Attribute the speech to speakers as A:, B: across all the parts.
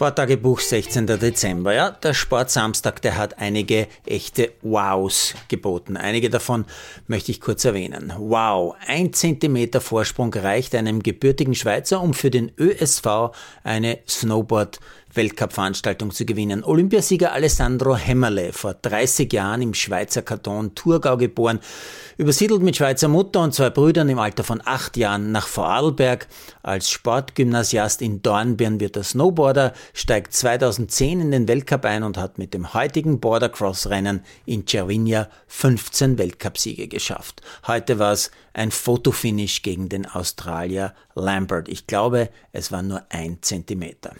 A: Sporttagebuch 16. Dezember. Ja, der Sportsamstag, der hat einige echte Wows geboten. Einige davon möchte ich kurz erwähnen. Wow, ein Zentimeter Vorsprung reicht einem gebürtigen Schweizer, um für den ÖSV eine Snowboard Weltcup-Veranstaltung zu gewinnen. Olympiasieger Alessandro Hemmerle, vor 30 Jahren im Schweizer Kanton Thurgau geboren, übersiedelt mit Schweizer Mutter und zwei Brüdern im Alter von acht Jahren nach Vorarlberg. Als Sportgymnasiast in Dornbirn wird er Snowboarder, steigt 2010 in den Weltcup ein und hat mit dem heutigen Bordercross-Rennen in Cervinia 15 Weltcupsiege geschafft. Heute war es ein Fotofinish gegen den Australier Lambert. Ich glaube, es war nur ein Zentimeter.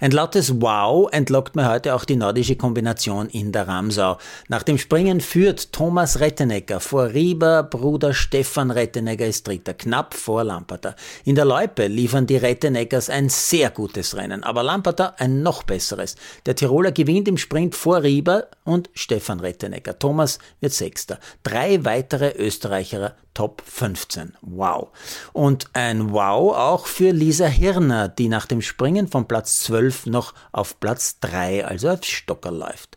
A: Ein lautes Wow entlockt mir heute auch die nordische Kombination in der Ramsau. Nach dem Springen führt Thomas Rettenecker vor Rieber, Bruder Stefan Rettenecker ist Dritter, knapp vor Lamperter. In der Loipe liefern die Retteneckers ein sehr gutes Rennen, aber Lamperter ein noch besseres. Der Tiroler gewinnt im Sprint vor Rieber und Stefan Rettenecker. Thomas wird Sechster. Drei weitere Österreicher Top 15. Wow. Und ein Wow auch für Lisa Hirner, die nach dem Springen von Platz 12 noch auf Platz 3, also auf Stocker läuft.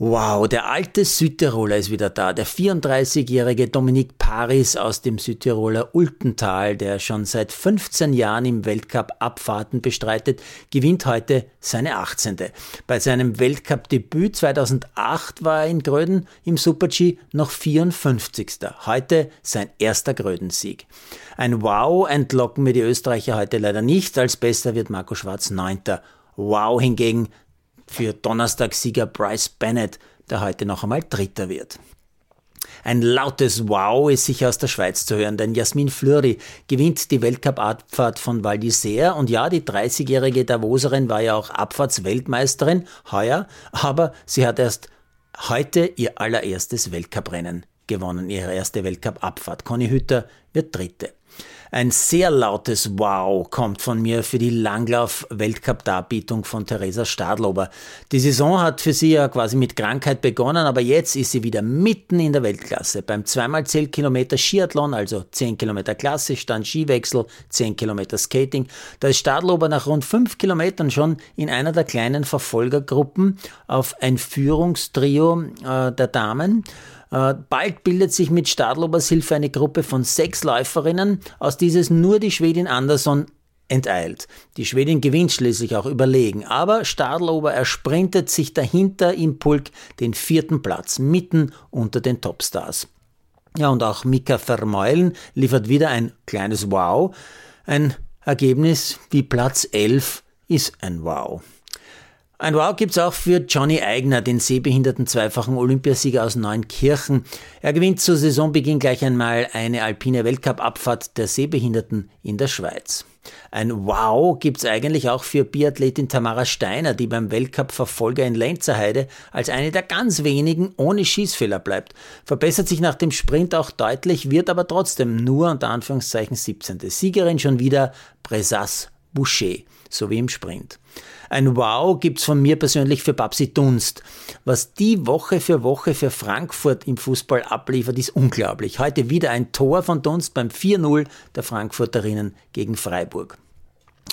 A: Wow, der alte Südtiroler ist wieder da. Der 34-jährige Dominik Paris aus dem Südtiroler Ultental, der schon seit 15 Jahren im Weltcup Abfahrten bestreitet, gewinnt heute seine 18. Bei seinem Weltcup-Debüt 2008 war er in Gröden im Super-G noch 54. Heute sein erster Grödensieg. Ein Wow entlocken mir die Österreicher heute leider nicht. Als bester wird Marco Schwarz 9. Wow hingegen für Donnerstagssieger Bryce Bennett, der heute noch einmal Dritter wird. Ein lautes Wow ist sicher aus der Schweiz zu hören, denn Jasmin Fleury gewinnt die Weltcup-Abfahrt von Val d'Isère und ja, die 30-jährige Davoserin war ja auch Abfahrtsweltmeisterin heuer, aber sie hat erst heute ihr allererstes Weltcuprennen gewonnen, ihre erste Weltcup-Abfahrt. Conny Hütter wird Dritte. Ein sehr lautes Wow kommt von mir für die Langlauf-Weltcup-Darbietung von Theresa Stadlober. Die Saison hat für sie ja quasi mit Krankheit begonnen, aber jetzt ist sie wieder mitten in der Weltklasse. Beim 2x10 Kilometer Skiathlon, also 10 Kilometer klassisch, dann Skiwechsel, 10 Kilometer Skating. Da ist Stadlober nach rund 5 Kilometern schon in einer der kleinen Verfolgergruppen auf ein Führungstrio äh, der Damen. Äh, bald bildet sich mit Stadlobers Hilfe eine Gruppe von sechs Läuferinnen, aus dieses nur die Schwedin Andersson enteilt. Die Schwedin gewinnt schließlich auch überlegen, aber Stadlober ersprintet sich dahinter im Pulk den vierten Platz, mitten unter den Topstars. Ja, und auch Mika Vermeulen liefert wieder ein kleines Wow. Ein Ergebnis wie Platz 11 ist ein Wow. Ein Wow gibt's auch für Johnny Eigner, den sehbehinderten zweifachen Olympiasieger aus Neunkirchen. Er gewinnt zu Saisonbeginn gleich einmal eine alpine Weltcup-Abfahrt der Sehbehinderten in der Schweiz. Ein Wow gibt's eigentlich auch für Biathletin Tamara Steiner, die beim Weltcup-Verfolger in Lenzerheide als eine der ganz wenigen ohne Schießfehler bleibt. Verbessert sich nach dem Sprint auch deutlich, wird aber trotzdem nur unter Anführungszeichen 17. Siegerin schon wieder Bresas Boucher, so wie im Sprint. Ein Wow gibt's von mir persönlich für Babsi Dunst. Was die Woche für Woche für Frankfurt im Fußball abliefert, ist unglaublich. Heute wieder ein Tor von Dunst beim 4-0 der Frankfurterinnen gegen Freiburg.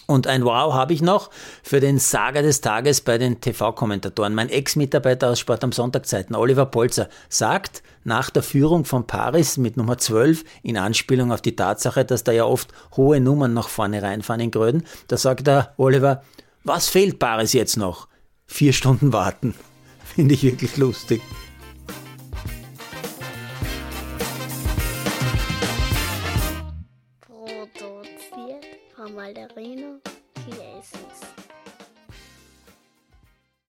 A: Und ein Wow habe ich noch für den Saga des Tages bei den TV-Kommentatoren. Mein Ex-Mitarbeiter aus Sport am Sonntagzeiten, Oliver Polzer, sagt nach der Führung von Paris mit Nummer 12 in Anspielung auf die Tatsache, dass da ja oft hohe Nummern nach vorne reinfahren in Gröden, da sagt der Oliver, was fehlt Paris jetzt noch? Vier Stunden warten. Finde ich wirklich lustig.
B: Malderino Chiesens.